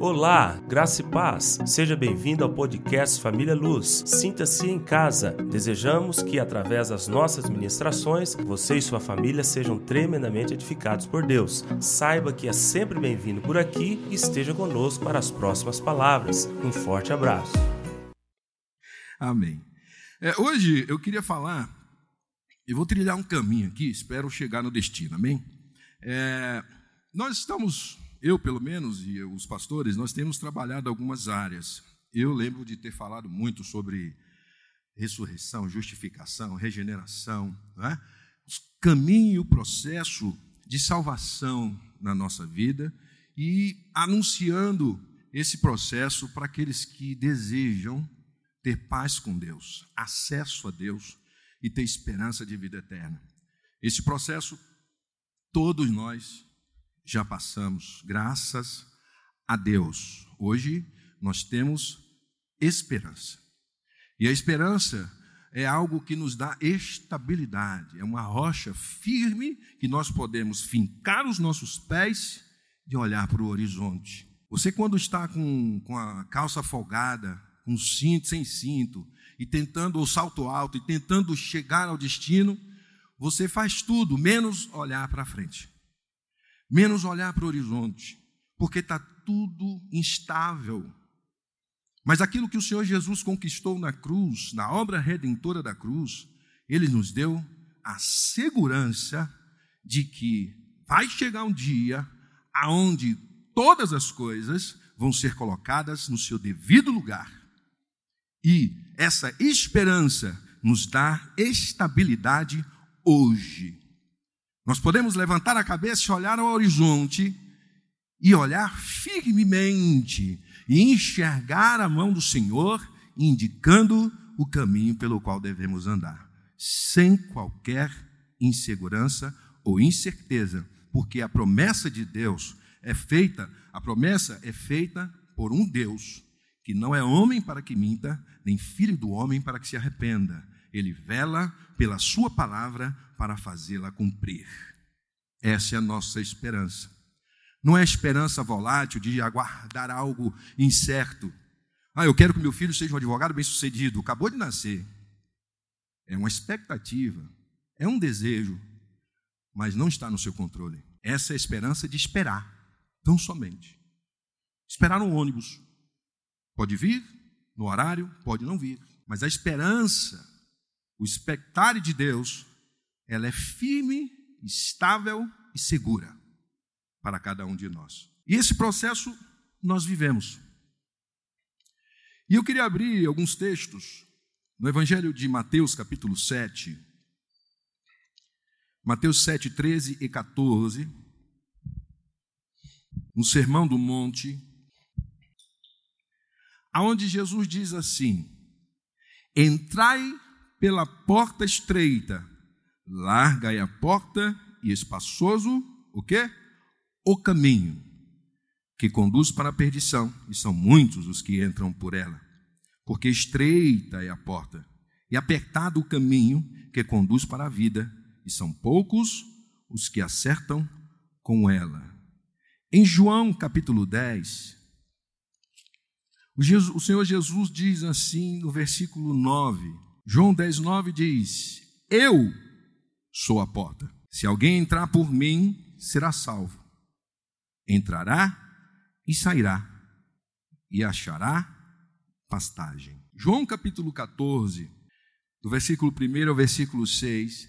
Olá, graça e paz. Seja bem-vindo ao podcast Família Luz. Sinta-se em casa. Desejamos que, através das nossas ministrações, você e sua família sejam tremendamente edificados por Deus. Saiba que é sempre bem-vindo por aqui e esteja conosco para as próximas palavras. Um forte abraço. Amém. É, hoje eu queria falar, e vou trilhar um caminho aqui, espero chegar no destino, amém? É, nós estamos eu, pelo menos, e os pastores, nós temos trabalhado algumas áreas. Eu lembro de ter falado muito sobre ressurreição, justificação, regeneração, é? o caminho e o processo de salvação na nossa vida e anunciando esse processo para aqueles que desejam ter paz com Deus, acesso a Deus e ter esperança de vida eterna. Esse processo todos nós já passamos, graças a Deus. Hoje nós temos esperança. E a esperança é algo que nos dá estabilidade, é uma rocha firme que nós podemos fincar os nossos pés e olhar para o horizonte. Você, quando está com, com a calça folgada, com cinto, sem cinto, e tentando o salto alto, e tentando chegar ao destino, você faz tudo menos olhar para frente menos olhar para o horizonte, porque está tudo instável. Mas aquilo que o Senhor Jesus conquistou na cruz, na obra redentora da cruz, ele nos deu a segurança de que vai chegar um dia aonde todas as coisas vão ser colocadas no seu devido lugar. E essa esperança nos dá estabilidade hoje. Nós podemos levantar a cabeça e olhar ao horizonte e olhar firmemente e enxergar a mão do Senhor indicando o caminho pelo qual devemos andar, sem qualquer insegurança ou incerteza, porque a promessa de Deus é feita, a promessa é feita por um Deus que não é homem para que minta, nem filho do homem para que se arrependa. Ele vela pela sua palavra para fazê-la cumprir. Essa é a nossa esperança. Não é esperança volátil de aguardar algo incerto. Ah, eu quero que meu filho seja um advogado bem-sucedido, acabou de nascer. É uma expectativa, é um desejo, mas não está no seu controle. Essa é a esperança de esperar, tão somente. Esperar um ônibus. Pode vir no horário, pode não vir, mas a esperança, o expectar de Deus ela é firme, estável e segura para cada um de nós. E esse processo nós vivemos. E eu queria abrir alguns textos no Evangelho de Mateus, capítulo 7. Mateus 7, 13 e 14. No Sermão do Monte, aonde Jesus diz assim: Entrai pela porta estreita, Larga é a porta e espaçoso o quê? O caminho que conduz para a perdição, e são muitos os que entram por ela. Porque estreita é a porta e apertado o caminho que conduz para a vida, e são poucos os que acertam com ela. Em João capítulo 10, o, Senhor Jesus diz assim no versículo 9, João 10, 9 diz: Eu sou a porta. Se alguém entrar por mim, será salvo. Entrará e sairá, e achará pastagem. João capítulo 14, do versículo 1 ao versículo 6.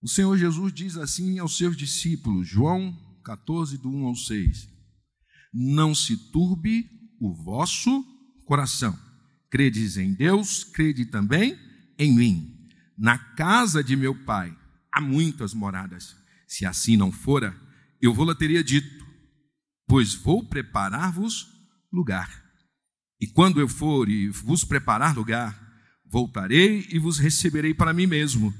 O Senhor Jesus diz assim aos seus discípulos, João 14, do 1 ao 6: Não se turbe o vosso coração. Credes em Deus, crede também em mim. Na casa de meu pai há muitas moradas. Se assim não fora, eu vou-la teria dito, pois vou preparar-vos lugar. E quando eu for e vos preparar lugar, voltarei e vos receberei para mim mesmo,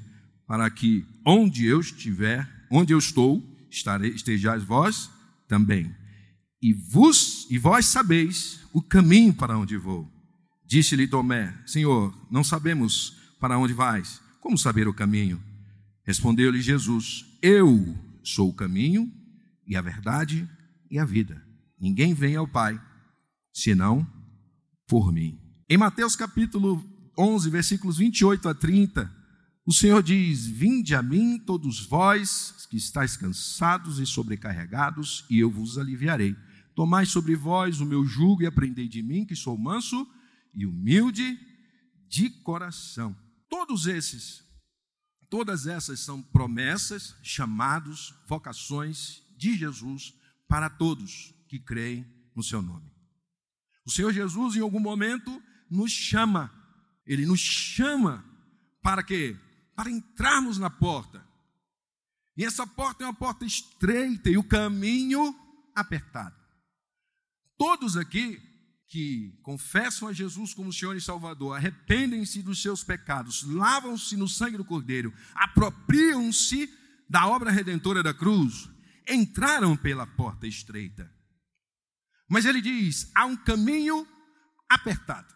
para que onde eu estiver, onde eu estou, estarei, estejais vós também. E e vós sabeis o caminho para onde vou. Disse-lhe Tomé: Senhor, não sabemos para onde vais. Como saber o caminho? Respondeu-lhe Jesus: Eu sou o caminho e a verdade e a vida. Ninguém vem ao Pai senão por mim. Em Mateus capítulo 11, versículos 28 a 30, o Senhor diz: Vinde a mim, todos vós que estáis cansados e sobrecarregados, e eu vos aliviarei. Tomai sobre vós o meu jugo e aprendei de mim, que sou manso e humilde de coração. Todos esses, todas essas são promessas, chamados, vocações de Jesus para todos que creem no seu nome. O Senhor Jesus, em algum momento, nos chama, Ele nos chama para quê? Para entrarmos na porta. E essa porta é uma porta estreita e o caminho apertado. Todos aqui que confessam a Jesus como Senhor e Salvador, arrependem-se dos seus pecados, lavam-se no sangue do Cordeiro, apropriam-se da obra redentora da cruz, entraram pela porta estreita. Mas ele diz: há um caminho apertado.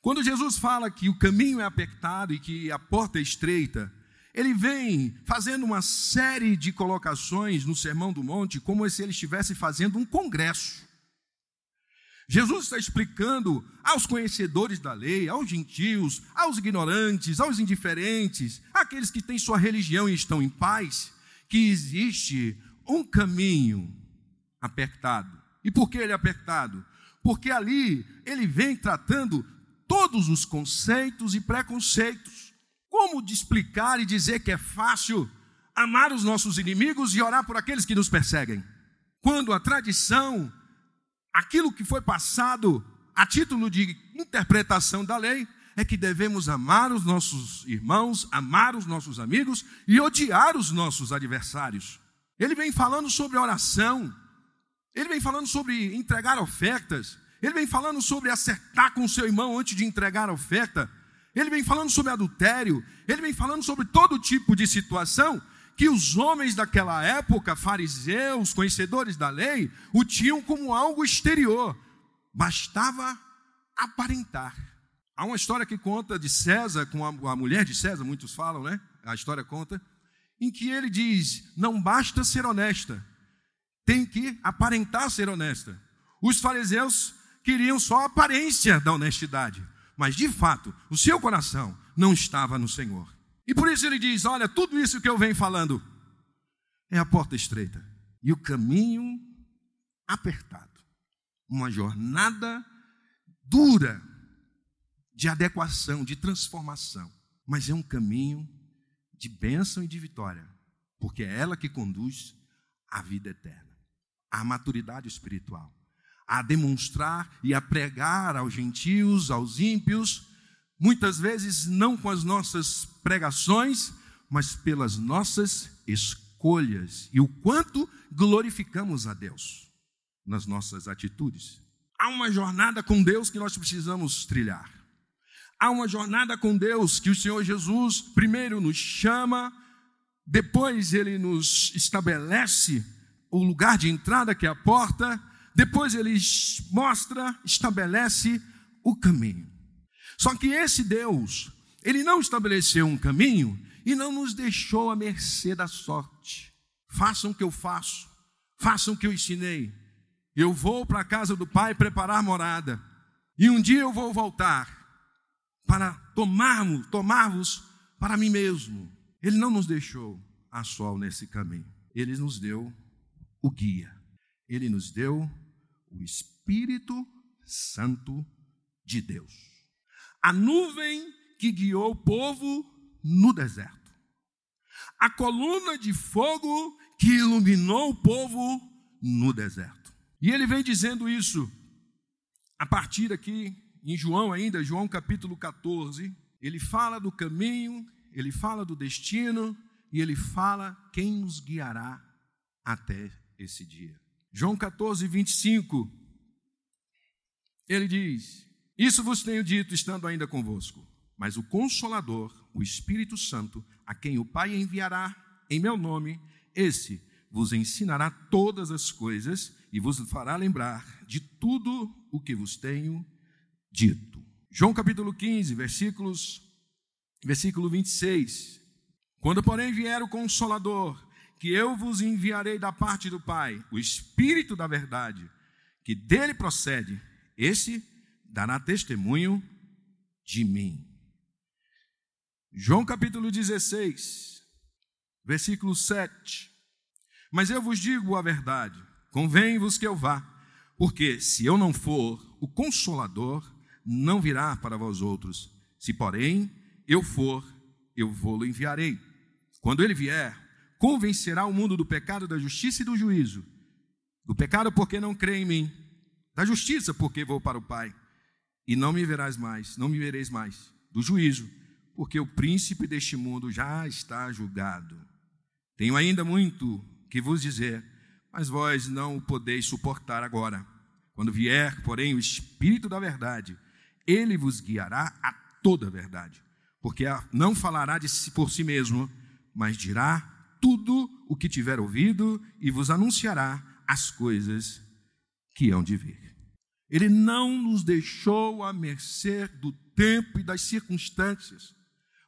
Quando Jesus fala que o caminho é apertado e que a porta é estreita, ele vem fazendo uma série de colocações no Sermão do Monte, como se ele estivesse fazendo um congresso. Jesus está explicando aos conhecedores da lei, aos gentios, aos ignorantes, aos indiferentes, àqueles que têm sua religião e estão em paz, que existe um caminho apertado e por que ele é apertado? Porque ali ele vem tratando todos os conceitos e preconceitos. Como de explicar e dizer que é fácil amar os nossos inimigos e orar por aqueles que nos perseguem? Quando a tradição, aquilo que foi passado a título de interpretação da lei, é que devemos amar os nossos irmãos, amar os nossos amigos e odiar os nossos adversários. Ele vem falando sobre oração, ele vem falando sobre entregar ofertas. Ele vem falando sobre acertar com o seu irmão antes de entregar a oferta. Ele vem falando sobre adultério. Ele vem falando sobre todo tipo de situação que os homens daquela época, fariseus, conhecedores da lei, o tinham como algo exterior. Bastava aparentar. Há uma história que conta de César com a, mulher de César, muitos falam, né? A história conta, em que ele diz: não basta ser honesta, tem que aparentar ser honesta. Os fariseus queriam só a aparência da honestidade, mas de fato, o seu coração não estava no Senhor. E por isso ele diz: Olha, tudo isso que eu venho falando é a porta estreita e o caminho apertado. Uma jornada dura de adequação, de transformação, mas é um caminho de bênção e de vitória, porque é ela que conduz à vida eterna a maturidade espiritual, a demonstrar e a pregar aos gentios, aos ímpios, muitas vezes não com as nossas pregações, mas pelas nossas escolhas e o quanto glorificamos a Deus nas nossas atitudes. Há uma jornada com Deus que nós precisamos trilhar. Há uma jornada com Deus que o Senhor Jesus primeiro nos chama, depois ele nos estabelece o lugar de entrada, que é a porta, depois ele mostra, estabelece o caminho. Só que esse Deus, ele não estabeleceu um caminho e não nos deixou à mercê da sorte. Façam o que eu faço, façam o que eu ensinei. Eu vou para a casa do Pai preparar morada, e um dia eu vou voltar para tomar-vos tomar para mim mesmo. Ele não nos deixou a sol nesse caminho, ele nos deu o guia. Ele nos deu o Espírito Santo de Deus. A nuvem que guiou o povo no deserto. A coluna de fogo que iluminou o povo no deserto. E ele vem dizendo isso a partir aqui em João ainda, João capítulo 14, ele fala do caminho, ele fala do destino e ele fala quem nos guiará até esse dia. João 14, 25, ele diz: Isso vos tenho dito estando ainda convosco, mas o Consolador, o Espírito Santo, a quem o Pai enviará em meu nome, esse vos ensinará todas as coisas e vos fará lembrar de tudo o que vos tenho dito. João capítulo 15, versículos, versículo 26. Quando, porém, vier o Consolador, porque eu vos enviarei da parte do Pai o Espírito da verdade, que dele procede, esse dará testemunho de mim. João capítulo 16, versículo 7. Mas eu vos digo a verdade, convém-vos que eu vá, porque se eu não for, o consolador não virá para vós outros. Se, porém, eu for, eu vou-lo enviarei. Quando ele vier, convencerá o mundo do pecado, da justiça e do juízo. Do pecado, porque não crê em mim. Da justiça, porque vou para o Pai. E não me verás mais, não me vereis mais. Do juízo, porque o príncipe deste mundo já está julgado. Tenho ainda muito que vos dizer, mas vós não o podeis suportar agora. Quando vier, porém, o Espírito da Verdade, ele vos guiará a toda a verdade, porque não falará de si por si mesmo, mas dirá tudo o que tiver ouvido e vos anunciará as coisas que hão de vir. Ele não nos deixou à mercê do tempo e das circunstâncias.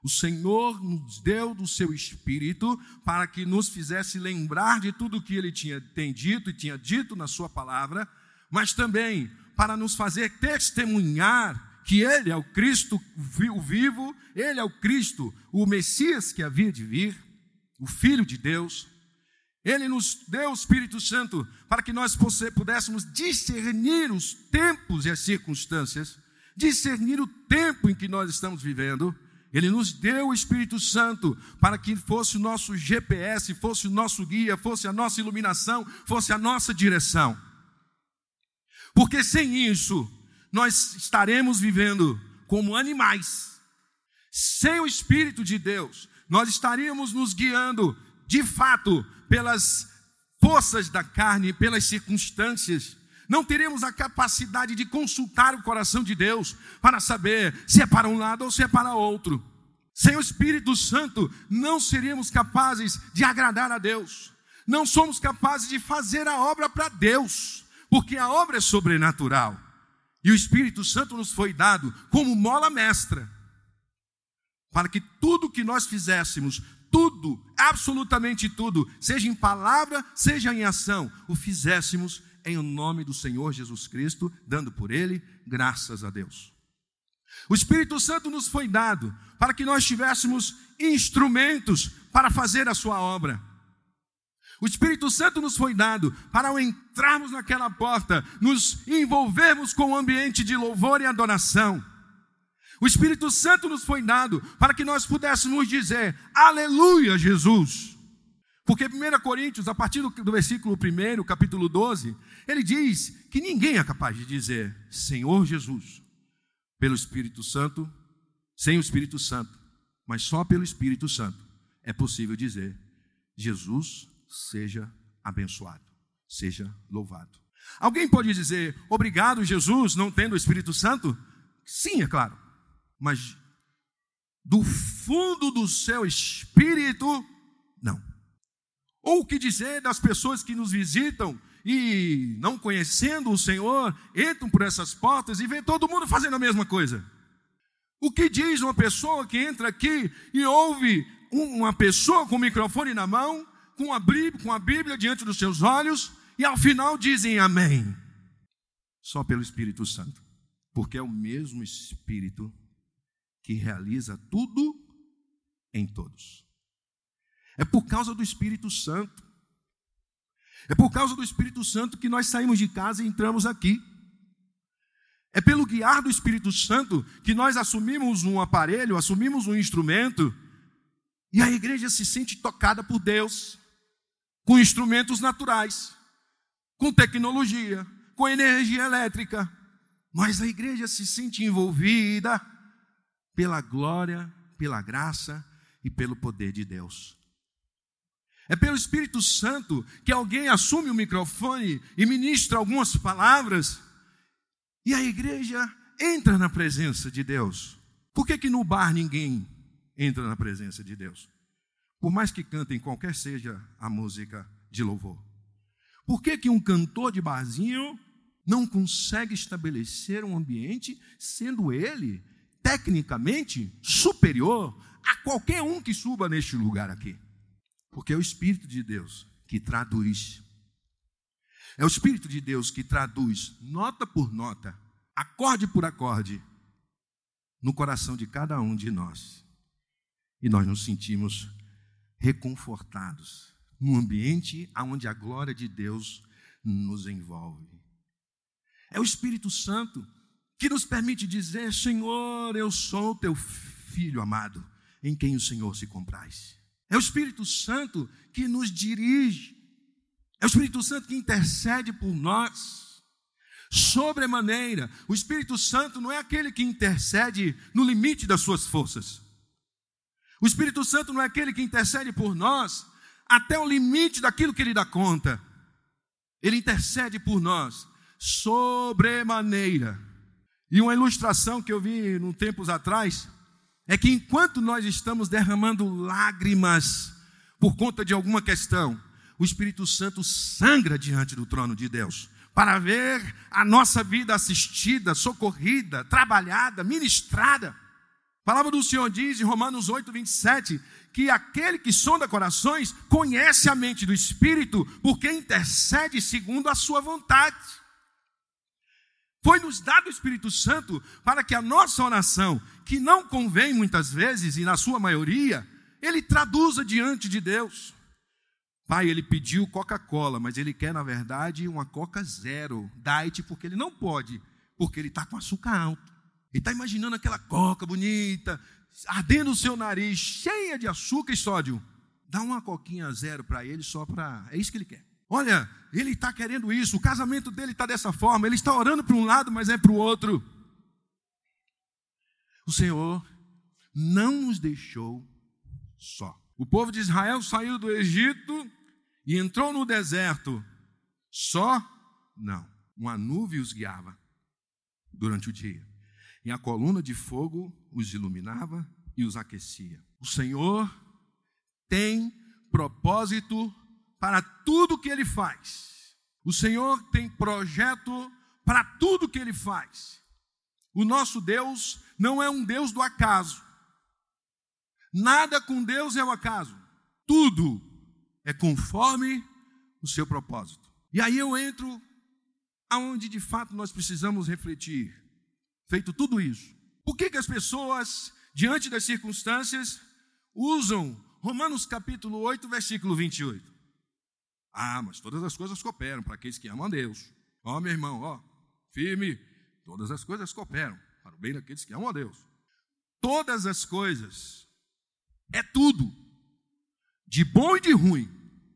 O Senhor nos deu do seu Espírito para que nos fizesse lembrar de tudo o que ele tinha tem dito e tinha dito na sua palavra, mas também para nos fazer testemunhar que Ele é o Cristo o vivo, Ele é o Cristo, o Messias que havia de vir, o Filho de Deus. Ele nos deu o Espírito Santo para que nós pudéssemos discernir os tempos e as circunstâncias, discernir o tempo em que nós estamos vivendo. Ele nos deu o Espírito Santo para que fosse o nosso GPS, fosse o nosso guia, fosse a nossa iluminação, fosse a nossa direção. Porque sem isso, nós estaremos vivendo como animais. Sem o Espírito de Deus, nós estaríamos nos guiando, de fato, pelas forças da carne, pelas circunstâncias. Não teremos a capacidade de consultar o coração de Deus para saber se é para um lado ou se é para outro. Sem o Espírito Santo, não seríamos capazes de agradar a Deus. Não somos capazes de fazer a obra para Deus porque a obra é sobrenatural. E o Espírito Santo nos foi dado como mola mestra, para que tudo que nós fizéssemos, tudo, absolutamente tudo, seja em palavra, seja em ação, o fizéssemos em nome do Senhor Jesus Cristo, dando por ele graças a Deus. O Espírito Santo nos foi dado para que nós tivéssemos instrumentos para fazer a sua obra. O Espírito Santo nos foi dado para ao entrarmos naquela porta, nos envolvermos com um ambiente de louvor e adoração. O Espírito Santo nos foi dado para que nós pudéssemos dizer: Aleluia, Jesus. Porque 1 Coríntios, a partir do, do versículo 1, capítulo 12, ele diz que ninguém é capaz de dizer Senhor Jesus pelo Espírito Santo, sem o Espírito Santo, mas só pelo Espírito Santo é possível dizer Jesus seja abençoado, seja louvado. Alguém pode dizer, obrigado, Jesus, não tendo o Espírito Santo? Sim, é claro, mas do fundo do seu espírito. Ou o que dizer das pessoas que nos visitam e, não conhecendo o Senhor, entram por essas portas e vê todo mundo fazendo a mesma coisa? O que diz uma pessoa que entra aqui e ouve uma pessoa com o microfone na mão com a, Bíblia, com a Bíblia diante dos seus olhos e ao final dizem amém. Só pelo Espírito Santo. Porque é o mesmo Espírito que realiza tudo em todos. É por causa do Espírito Santo. É por causa do Espírito Santo que nós saímos de casa e entramos aqui. É pelo guiar do Espírito Santo que nós assumimos um aparelho, assumimos um instrumento, e a igreja se sente tocada por Deus com instrumentos naturais, com tecnologia, com energia elétrica, mas a igreja se sente envolvida pela glória, pela graça e pelo poder de Deus. É pelo Espírito Santo que alguém assume o microfone e ministra algumas palavras e a igreja entra na presença de Deus. Por que, que no bar ninguém entra na presença de Deus? Por mais que cantem qualquer seja a música de louvor. Por que, que um cantor de barzinho não consegue estabelecer um ambiente, sendo ele, tecnicamente, superior a qualquer um que suba neste lugar aqui? Porque é o Espírito de Deus que traduz. É o Espírito de Deus que traduz, nota por nota, acorde por acorde, no coração de cada um de nós. E nós nos sentimos reconfortados num ambiente onde a glória de Deus nos envolve. É o Espírito Santo que nos permite dizer: Senhor, eu sou teu filho amado, em quem o Senhor se compraz. É o Espírito Santo que nos dirige, é o Espírito Santo que intercede por nós. Sobremaneira, o Espírito Santo não é aquele que intercede no limite das suas forças. O Espírito Santo não é aquele que intercede por nós até o limite daquilo que ele dá conta. Ele intercede por nós sobremaneira. E uma ilustração que eu vi num tempos atrás é que enquanto nós estamos derramando lágrimas por conta de alguma questão, o Espírito Santo sangra diante do trono de Deus para ver a nossa vida assistida, socorrida, trabalhada, ministrada. A palavra do Senhor diz em Romanos 8, 27, que aquele que sonda corações conhece a mente do Espírito, porque intercede segundo a sua vontade. Foi-nos dado o Espírito Santo para que a nossa oração, que não convém muitas vezes, e na sua maioria, ele traduza diante de Deus. Pai, ele pediu Coca-Cola, mas ele quer, na verdade, uma Coca Zero, Diet, porque ele não pode, porque ele está com açúcar alto. Ele está imaginando aquela coca bonita, ardendo o seu nariz, cheia de açúcar e sódio. Dá uma coquinha zero para ele só para. É isso que ele quer. Olha, ele está querendo isso, o casamento dele está dessa forma, ele está orando para um lado, mas é para o outro. O Senhor não nos deixou só. O povo de Israel saiu do Egito e entrou no deserto. Só? Não. Uma nuvem os guiava durante o dia. E a coluna de fogo os iluminava e os aquecia. O Senhor tem propósito para tudo que ele faz. O Senhor tem projeto para tudo que ele faz. O nosso Deus não é um Deus do acaso. Nada com Deus é o acaso. Tudo é conforme o seu propósito. E aí eu entro aonde de fato nós precisamos refletir. Feito tudo isso, por que, que as pessoas, diante das circunstâncias, usam Romanos capítulo 8, versículo 28? Ah, mas todas as coisas cooperam para aqueles que amam a Deus. Ó, meu irmão, ó, firme, todas as coisas cooperam para o bem daqueles que amam a Deus. Todas as coisas é tudo, de bom e de ruim.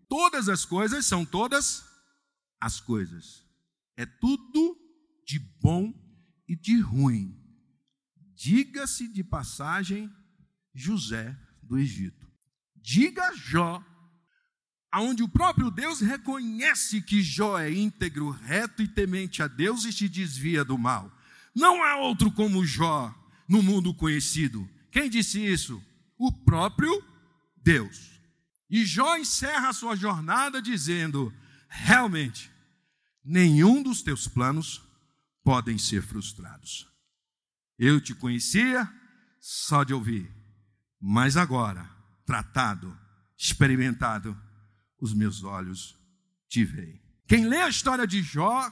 Todas as coisas são todas as coisas. É tudo de bom e de ruim. Diga-se de passagem José do Egito. Diga Jó aonde o próprio Deus reconhece que Jó é íntegro, reto e temente a Deus e se desvia do mal. Não há outro como Jó no mundo conhecido. Quem disse isso? O próprio Deus. E Jó encerra a sua jornada dizendo: realmente, nenhum dos teus planos podem ser frustrados. Eu te conhecia só de ouvir, mas agora, tratado, experimentado, os meus olhos te veem. Quem lê a história de Jó,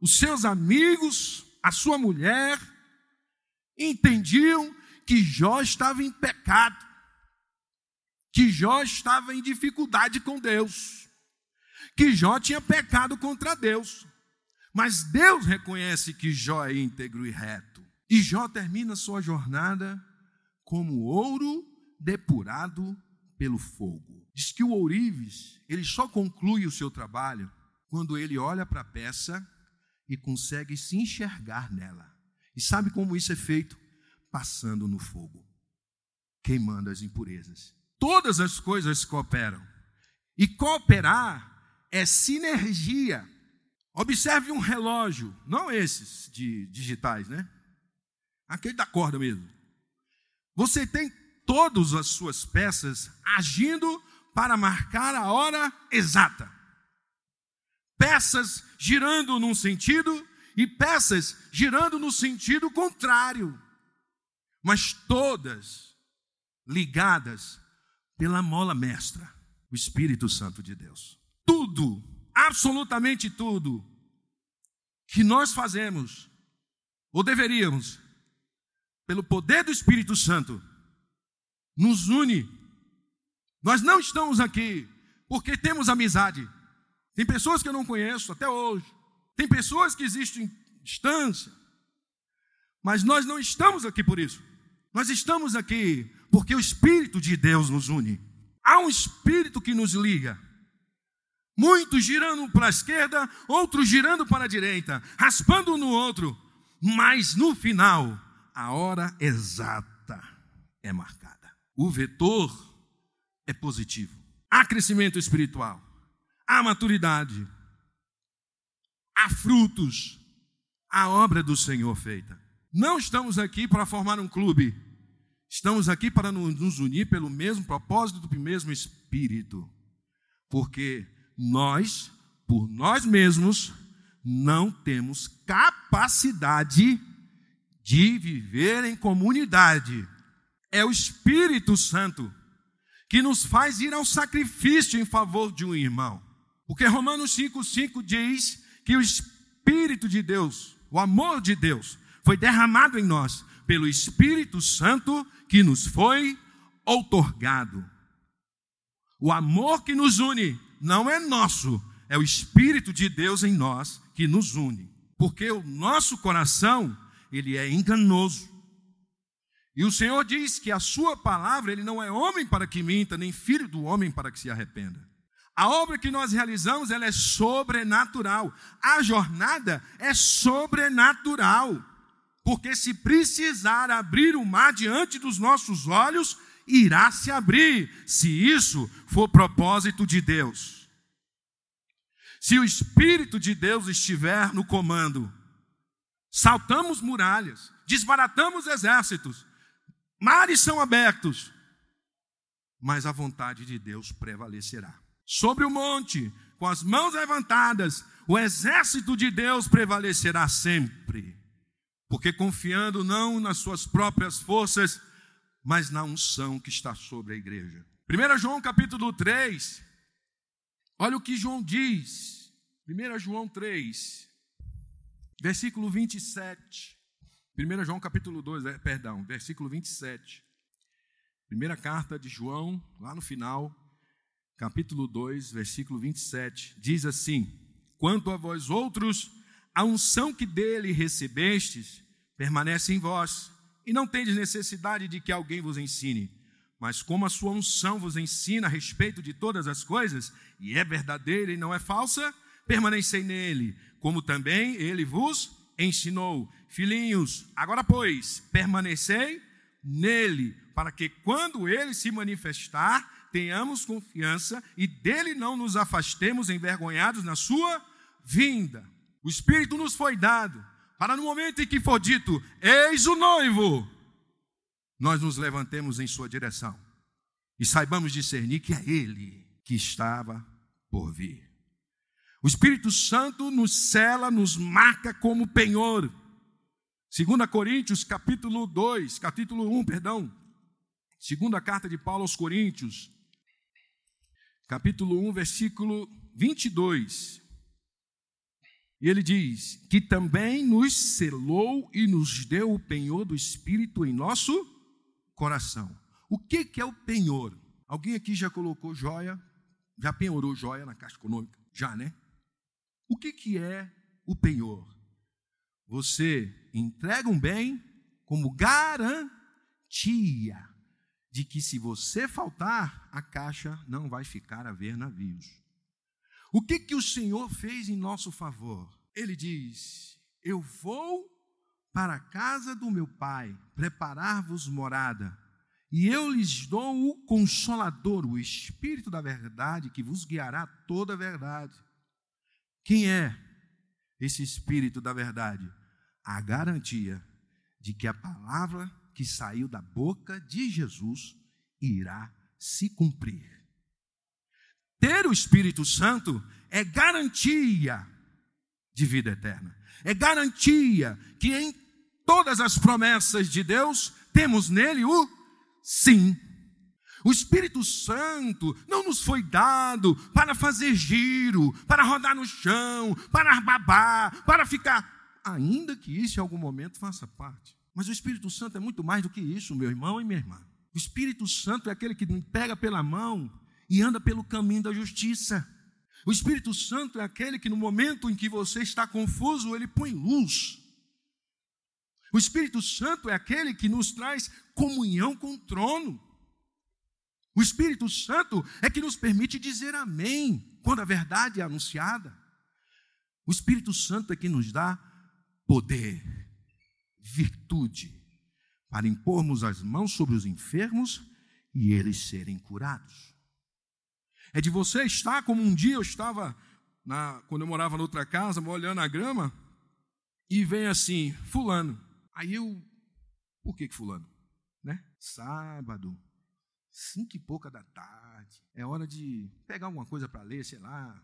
os seus amigos, a sua mulher, entendiam que Jó estava em pecado, que Jó estava em dificuldade com Deus, que Jó tinha pecado contra Deus. Mas Deus reconhece que Jó é íntegro e reto. E Jó termina sua jornada como ouro depurado pelo fogo. Diz que o ourives, ele só conclui o seu trabalho quando ele olha para a peça e consegue se enxergar nela. E sabe como isso é feito? Passando no fogo, queimando as impurezas. Todas as coisas cooperam. E cooperar é sinergia. Observe um relógio, não esses de digitais, né? Aquele da corda mesmo. Você tem todas as suas peças agindo para marcar a hora exata. Peças girando num sentido e peças girando no sentido contrário, mas todas ligadas pela mola mestra, o Espírito Santo de Deus. Tudo, absolutamente tudo, que nós fazemos, ou deveríamos, pelo poder do Espírito Santo, nos une. Nós não estamos aqui porque temos amizade. Tem pessoas que eu não conheço até hoje. Tem pessoas que existem em distância. Mas nós não estamos aqui por isso. Nós estamos aqui porque o Espírito de Deus nos une. Há um Espírito que nos liga. Muitos girando para a esquerda, outros girando para a direita, raspando um no outro, mas no final, a hora exata é marcada. O vetor é positivo. Há crescimento espiritual, há maturidade, há frutos, há obra do Senhor feita. Não estamos aqui para formar um clube, estamos aqui para nos unir pelo mesmo propósito do mesmo Espírito, porque nós, por nós mesmos, não temos capacidade de viver em comunidade. É o Espírito Santo que nos faz ir ao sacrifício em favor de um irmão. Porque Romanos 5,5 diz que o Espírito de Deus, o amor de Deus, foi derramado em nós pelo Espírito Santo que nos foi outorgado. O amor que nos une não é nosso, é o Espírito de Deus em nós que nos une. Porque o nosso coração, ele é enganoso. E o Senhor diz que a sua palavra, ele não é homem para que minta, nem filho do homem para que se arrependa. A obra que nós realizamos, ela é sobrenatural. A jornada é sobrenatural. Porque se precisar abrir o mar diante dos nossos olhos, irá se abrir, se isso for propósito de Deus. Se o Espírito de Deus estiver no comando, saltamos muralhas, desbaratamos exércitos, mares são abertos, mas a vontade de Deus prevalecerá. Sobre o monte, com as mãos levantadas, o exército de Deus prevalecerá sempre, porque confiando não nas suas próprias forças, mas na unção que está sobre a igreja. 1 João capítulo 3, olha o que João diz. 1 João 3, versículo 27. 1 João capítulo 2, é, perdão, versículo 27. Primeira carta de João, lá no final, capítulo 2, versículo 27, diz assim: Quanto a vós outros, a unção que dele recebestes permanece em vós e não tendes necessidade de que alguém vos ensine. Mas como a sua unção vos ensina a respeito de todas as coisas, e é verdadeira e não é falsa, permanecei nele, como também ele vos ensinou. Filhinhos, agora pois, permanecei nele, para que quando ele se manifestar, tenhamos confiança e dele não nos afastemos envergonhados na sua vinda. O Espírito nos foi dado para no momento em que for dito, eis o noivo, nós nos levantemos em sua direção e saibamos discernir que é ele que estava por vir. O Espírito Santo nos cela, nos marca como penhor. 2 Coríntios, capítulo 2, capítulo 1, perdão. Segunda carta de Paulo aos Coríntios, capítulo 1, versículo 22. E ele diz: que também nos selou e nos deu o penhor do Espírito em nosso coração. O que, que é o penhor? Alguém aqui já colocou joia? Já penhorou joia na Caixa Econômica? Já, né? O que, que é o penhor? Você entrega um bem como garantia de que se você faltar, a caixa não vai ficar a ver navios. O que, que o Senhor fez em nosso favor? Ele diz: Eu vou para a casa do meu Pai, preparar-vos morada, e eu lhes dou o Consolador, o Espírito da Verdade, que vos guiará toda a verdade. Quem é esse Espírito da Verdade? A garantia de que a palavra que saiu da boca de Jesus irá se cumprir. Ter o Espírito Santo é garantia de vida eterna. É garantia que em todas as promessas de Deus temos nele o sim. O Espírito Santo não nos foi dado para fazer giro, para rodar no chão, para babar, para ficar. Ainda que isso em algum momento faça parte. Mas o Espírito Santo é muito mais do que isso, meu irmão e minha irmã. O Espírito Santo é aquele que me pega pela mão e anda pelo caminho da justiça. O Espírito Santo é aquele que no momento em que você está confuso, ele põe luz. O Espírito Santo é aquele que nos traz comunhão com o trono. O Espírito Santo é que nos permite dizer amém quando a verdade é anunciada. O Espírito Santo é que nos dá poder, virtude, para impormos as mãos sobre os enfermos e eles serem curados. É de você estar como um dia eu estava, na, quando eu morava noutra casa, olhando a grama, e vem assim, fulano. Aí eu, por que, que fulano? Né? Sábado, cinco e pouca da tarde, é hora de pegar alguma coisa para ler, sei lá,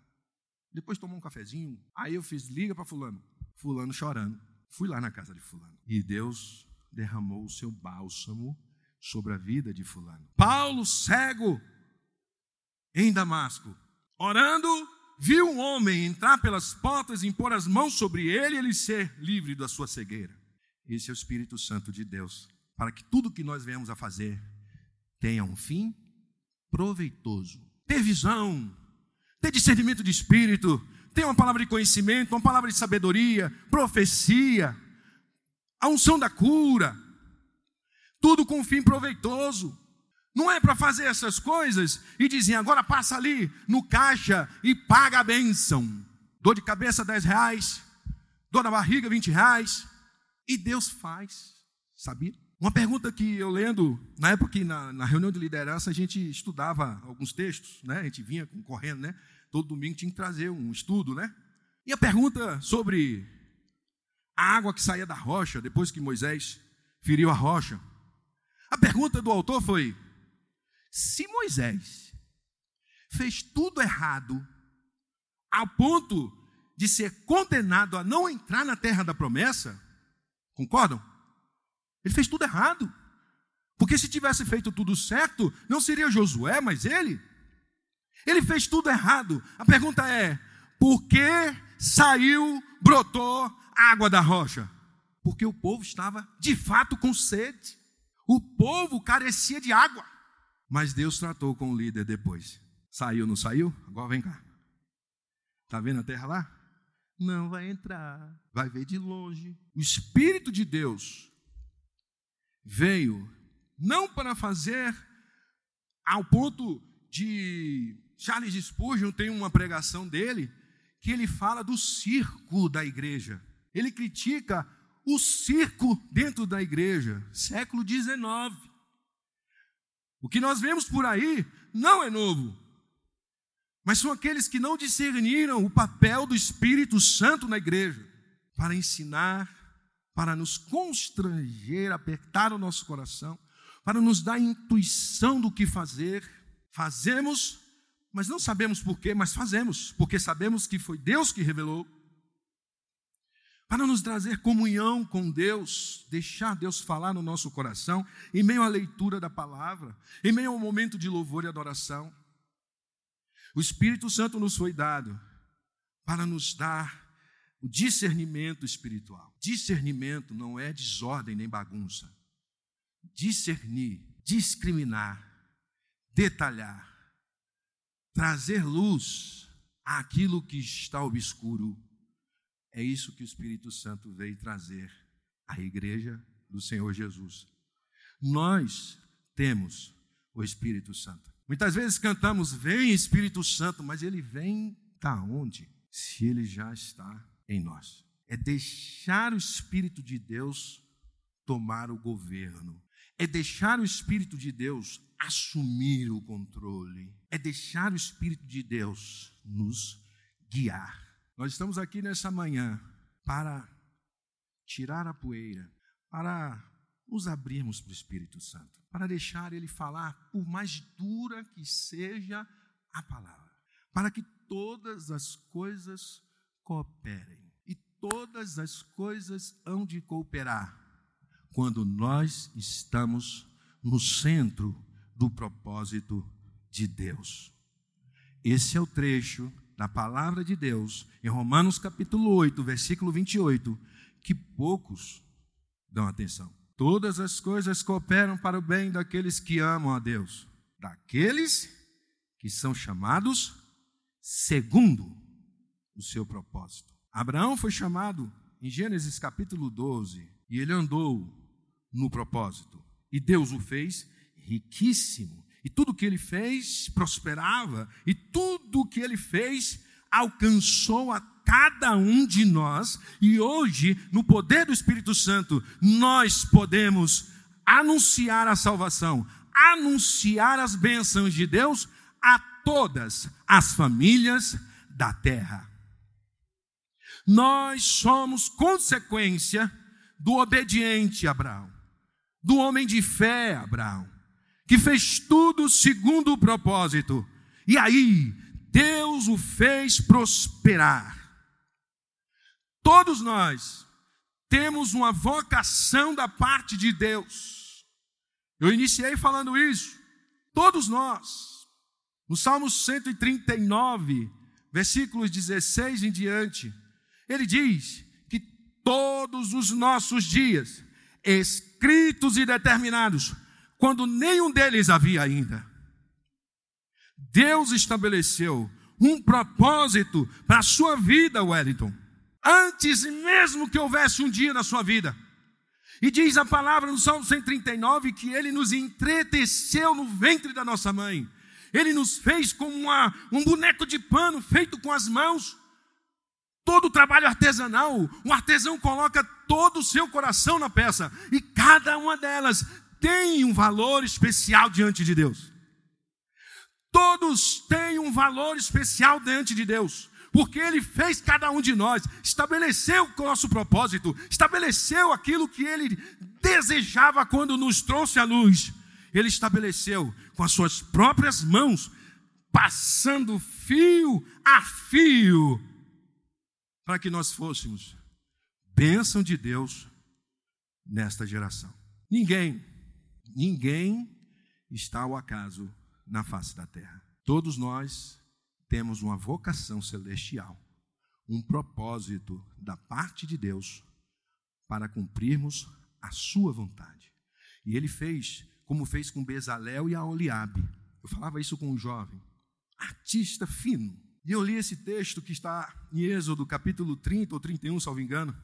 depois tomar um cafezinho. Aí eu fiz, liga para fulano, fulano chorando. Fui lá na casa de fulano e Deus derramou o seu bálsamo sobre a vida de fulano. Paulo, cego, em Damasco, orando, viu um homem entrar pelas portas, impor as mãos sobre ele e ele ser livre da sua cegueira. Esse é o Espírito Santo de Deus, para que tudo que nós venhamos a fazer tenha um fim proveitoso. Ter visão, ter discernimento de espírito, ter uma palavra de conhecimento, uma palavra de sabedoria, profecia, a unção da cura, tudo com um fim proveitoso. Não é para fazer essas coisas e dizer, agora passa ali no caixa e paga a bênção. Dor de cabeça, 10 reais. Dor na barriga, 20 reais. E Deus faz, sabia? Uma pergunta que eu lendo, na época que na, na, reunião de liderança a gente estudava alguns textos, né? A gente vinha correndo, né? Todo domingo tinha que trazer um estudo, né? E a pergunta sobre a água que saía da rocha depois que Moisés feriu a rocha. A pergunta do autor foi: se Moisés fez tudo errado a ponto de ser condenado a não entrar na terra da promessa, concordam? Ele fez tudo errado. Porque se tivesse feito tudo certo, não seria Josué, mas ele. Ele fez tudo errado. A pergunta é: por que saiu, brotou água da rocha? Porque o povo estava de fato com sede. O povo carecia de água. Mas Deus tratou com o líder depois. Saiu, não saiu? Agora vem cá. Está vendo a terra lá? Não vai entrar. Vai ver de longe. O Espírito de Deus veio não para fazer ao ponto de Charles Spurgeon tem uma pregação dele que ele fala do circo da igreja. Ele critica o circo dentro da igreja, século XIX. O que nós vemos por aí não é novo, mas são aqueles que não discerniram o papel do Espírito Santo na igreja para ensinar para nos constranger, apertar o nosso coração, para nos dar intuição do que fazer. Fazemos, mas não sabemos porquê, mas fazemos, porque sabemos que foi Deus que revelou. Para nos trazer comunhão com Deus, deixar Deus falar no nosso coração, em meio à leitura da palavra, em meio ao momento de louvor e adoração. O Espírito Santo nos foi dado para nos dar o discernimento espiritual. Discernimento não é desordem nem bagunça. Discernir, discriminar, detalhar, trazer luz àquilo que está obscuro. É isso que o Espírito Santo veio trazer à igreja do Senhor Jesus. Nós temos o Espírito Santo. Muitas vezes cantamos, vem Espírito Santo, mas ele vem da onde? Se ele já está em nós. É deixar o Espírito de Deus tomar o governo. É deixar o Espírito de Deus assumir o controle. É deixar o Espírito de Deus nos guiar. Nós estamos aqui nessa manhã para tirar a poeira, para nos abrirmos para o Espírito Santo, para deixar ele falar, por mais dura que seja a palavra, para que todas as coisas cooperem. E todas as coisas hão de cooperar quando nós estamos no centro do propósito de Deus. Esse é o trecho da palavra de Deus em Romanos capítulo 8, versículo 28, que poucos dão atenção. Todas as coisas cooperam para o bem daqueles que amam a Deus, daqueles que são chamados segundo o seu propósito. Abraão foi chamado em Gênesis capítulo 12 e ele andou no propósito. E Deus o fez riquíssimo. E tudo que ele fez prosperava. E tudo que ele fez alcançou a cada um de nós. E hoje, no poder do Espírito Santo, nós podemos anunciar a salvação, anunciar as bênçãos de Deus a todas as famílias da terra. Nós somos consequência do obediente Abraão, do homem de fé Abraão, que fez tudo segundo o propósito. E aí, Deus o fez prosperar. Todos nós temos uma vocação da parte de Deus. Eu iniciei falando isso. Todos nós. No Salmo 139, versículos 16 em diante, ele diz que todos os nossos dias, escritos e determinados, quando nenhum deles havia ainda, Deus estabeleceu um propósito para a sua vida, Wellington, antes mesmo que houvesse um dia na sua vida. E diz a palavra no Salmo 139 que ele nos entreteceu no ventre da nossa mãe. Ele nos fez como uma, um boneco de pano feito com as mãos. Todo trabalho artesanal, o artesão coloca todo o seu coração na peça, e cada uma delas tem um valor especial diante de Deus. Todos têm um valor especial diante de Deus, porque Ele fez cada um de nós, estabeleceu o nosso propósito, estabeleceu aquilo que Ele desejava quando nos trouxe a luz. Ele estabeleceu com as suas próprias mãos, passando fio a fio para que nós fôssemos bênção de Deus nesta geração. Ninguém, ninguém está ao acaso na face da terra. Todos nós temos uma vocação celestial, um propósito da parte de Deus para cumprirmos a sua vontade. E ele fez como fez com Bezalel e a Oliabe. Eu falava isso com um jovem, artista fino, e eu li esse texto que está em Êxodo, capítulo 30 ou 31, salvo engano.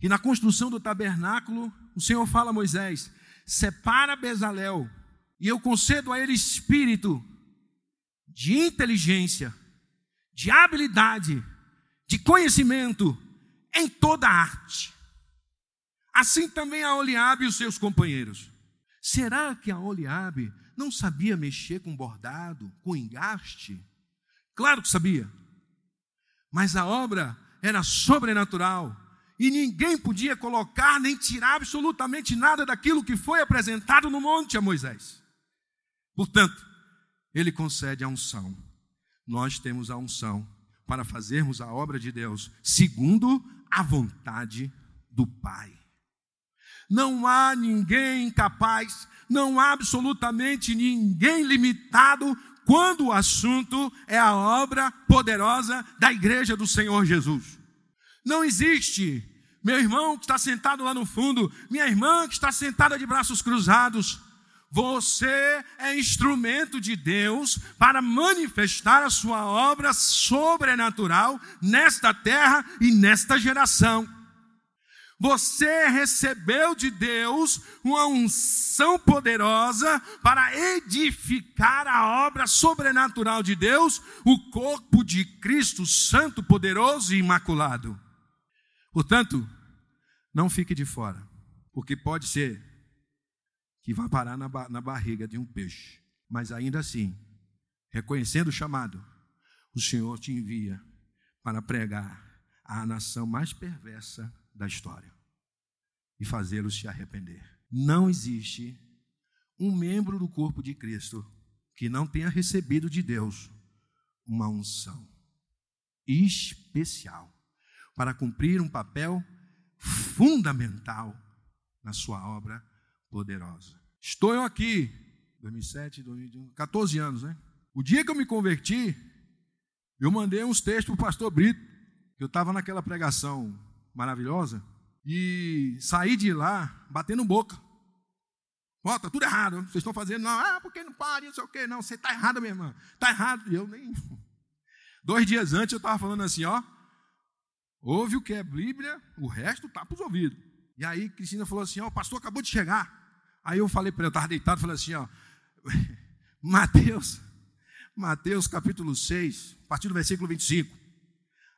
Que na construção do tabernáculo, o Senhor fala a Moisés: separa Bezalel, e eu concedo a ele espírito de inteligência, de habilidade, de conhecimento em toda a arte. Assim também a Oliabe e os seus companheiros. Será que a Oliabe não sabia mexer com bordado, com engaste? Claro que sabia. Mas a obra era sobrenatural. E ninguém podia colocar nem tirar absolutamente nada daquilo que foi apresentado no monte a Moisés. Portanto, ele concede a unção. Nós temos a unção para fazermos a obra de Deus segundo a vontade do Pai. Não há ninguém capaz, não há absolutamente ninguém limitado quando o assunto é a obra poderosa da igreja do Senhor Jesus. Não existe meu irmão que está sentado lá no fundo, minha irmã que está sentada de braços cruzados. Você é instrumento de Deus para manifestar a sua obra sobrenatural nesta terra e nesta geração. Você recebeu de Deus uma unção poderosa para edificar a obra sobrenatural de Deus, o corpo de Cristo Santo, poderoso e imaculado. Portanto, não fique de fora, porque pode ser que vá parar na, na barriga de um peixe, mas ainda assim, reconhecendo o chamado, o Senhor te envia para pregar à nação mais perversa da história e fazê-los se arrepender. Não existe um membro do corpo de Cristo que não tenha recebido de Deus uma unção especial para cumprir um papel fundamental na sua obra poderosa. Estou eu aqui 2007, 2001, 14 anos, né? O dia que eu me converti, eu mandei uns textos para o pastor Brito, que eu estava naquela pregação maravilhosa, e saí de lá batendo boca. Ó, oh, tá tudo errado, vocês estão fazendo, não, ah, porque não pare, não sei o quê, não, você está errado, minha irmã, está errado. E eu nem. Dois dias antes eu estava falando assim, ó, ouve o que é Bíblia, o resto tá para os ouvidos. E aí Cristina falou assim, ó, o pastor acabou de chegar. Aí eu falei para ele, eu estava deitado, falei assim, ó, Mateus, Mateus capítulo 6, a partir do versículo 25.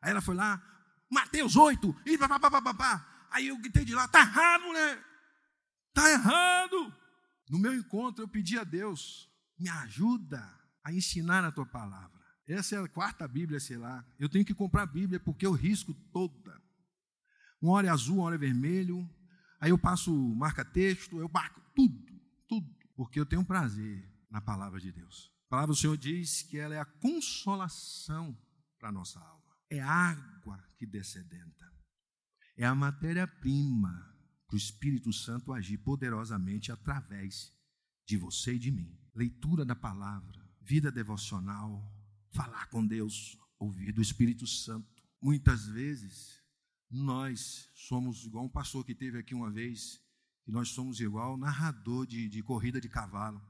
Aí ela foi lá, Mateus 8, e papapá. Aí eu gritei de lá, tá errado, né? Tá errado. No meu encontro eu pedi a Deus, me ajuda a ensinar a tua palavra. Essa é a quarta Bíblia, sei lá. Eu tenho que comprar a Bíblia porque eu risco toda. Uma hora é azul, uma hora é vermelho. Aí eu passo marca-texto, eu marco tudo, tudo. Porque eu tenho prazer na palavra de Deus. A palavra do Senhor diz que ela é a consolação para a nossa alma. É água que descedenta. É a matéria-prima para o Espírito Santo agir poderosamente através de você e de mim. Leitura da palavra, vida devocional, falar com Deus, ouvir do Espírito Santo. Muitas vezes nós somos igual um pastor que teve aqui uma vez, que nós somos igual narrador de, de corrida de cavalo.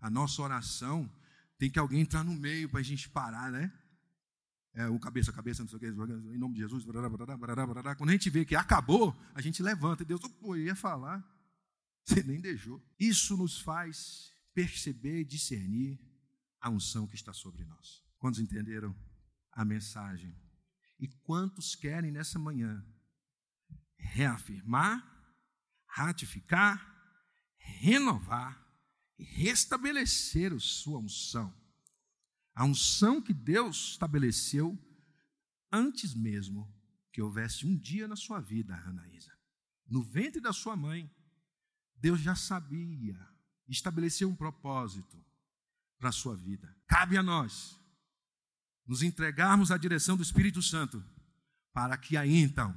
A nossa oração tem que alguém entrar no meio para a gente parar, né? É, o cabeça a cabeça, não sei o que, em nome de Jesus, barará, barará, barará, barará. quando a gente vê que acabou, a gente levanta, e Deus, pô, eu ia falar, você nem deixou. Isso nos faz perceber e discernir a unção que está sobre nós. Quantos entenderam a mensagem? E quantos querem nessa manhã reafirmar, ratificar, renovar e restabelecer a sua unção? A unção que Deus estabeleceu antes mesmo que houvesse um dia na sua vida, Anaísa. No ventre da sua mãe, Deus já sabia, estabeleceu um propósito para a sua vida. Cabe a nós nos entregarmos à direção do Espírito Santo, para que aí então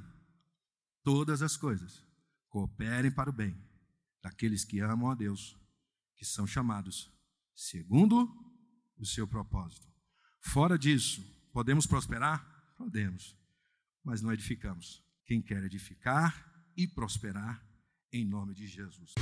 todas as coisas cooperem para o bem daqueles que amam a Deus, que são chamados segundo o seu propósito. Fora disso, podemos prosperar? Podemos, mas não edificamos. Quem quer edificar e prosperar, em nome de Jesus.